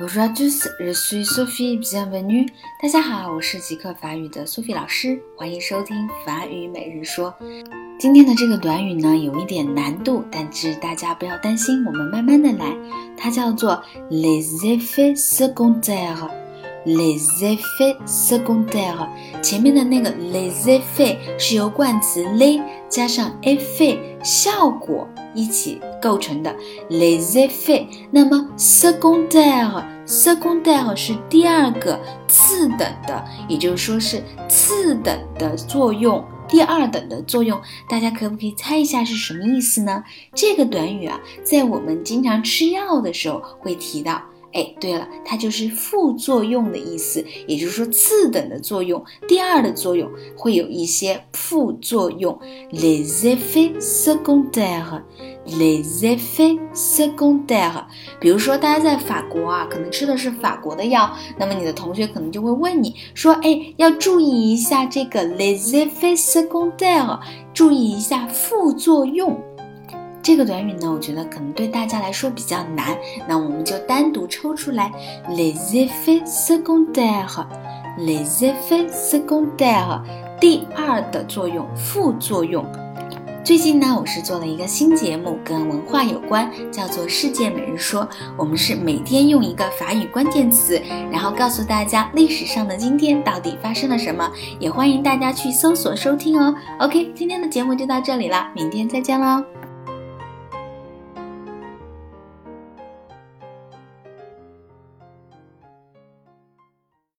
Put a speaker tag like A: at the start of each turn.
A: Bonjour à tous, je suis Sophie. Bienvenue. 大家好，我是即刻法语的 Sophie 老师，欢迎收听法语每日说。今天的这个短语呢，有一点难度，但是大家不要担心，我们慢慢的来。它叫做 les effets secondaires。Les effets secondaires。前面的那个 les effets 是由冠词 les 加上 effet 效果一起构成的 les effets。那么 secondaire secondaire 是第二个次等的，也就是说是次等的作用。第二等的作用，大家可不可以猜一下是什么意思呢？这个短语啊，在我们经常吃药的时候会提到。哎，对了，它就是副作用的意思，也就是说次等的作用，第二的作用会有一些副作用。Les effets secondaires，les effets secondaires。比如说，大家在法国啊，可能吃的是法国的药，那么你的同学可能就会问你说，哎，要注意一下这个 les effets secondaires，注意一下副作用。这个短语呢，我觉得可能对大家来说比较难，那我们就单独抽出来，les effets secondaires，les effets secondaires，第二的作用，副作用。最近呢，我是做了一个新节目，跟文化有关，叫做《世界每日说》。我们是每天用一个法语关键词，然后告诉大家历史上的今天到底发生了什么。也欢迎大家去搜索收听哦。OK，今天的节目就到这里了，明天再见喽。